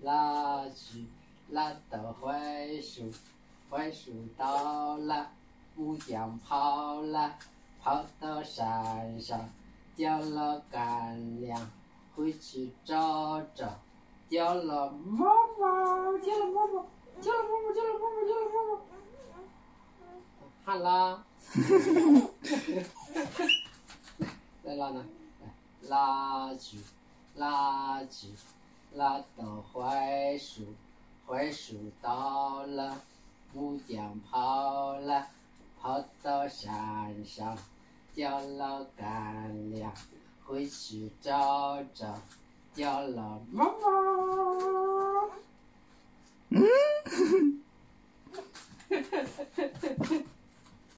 拉去，拉到槐树，槐树倒了，木匠跑了，跑到山上，掉了干粮，回去找找，掉了毛毛，掉了毛毛，掉了毛毛，掉了毛毛，掉了毛毛，喊啦，来拉呢，来拉去，拉去。拉到槐树，槐树倒了，木匠跑了，跑到山上，掉了干粮，回去找找，掉了毛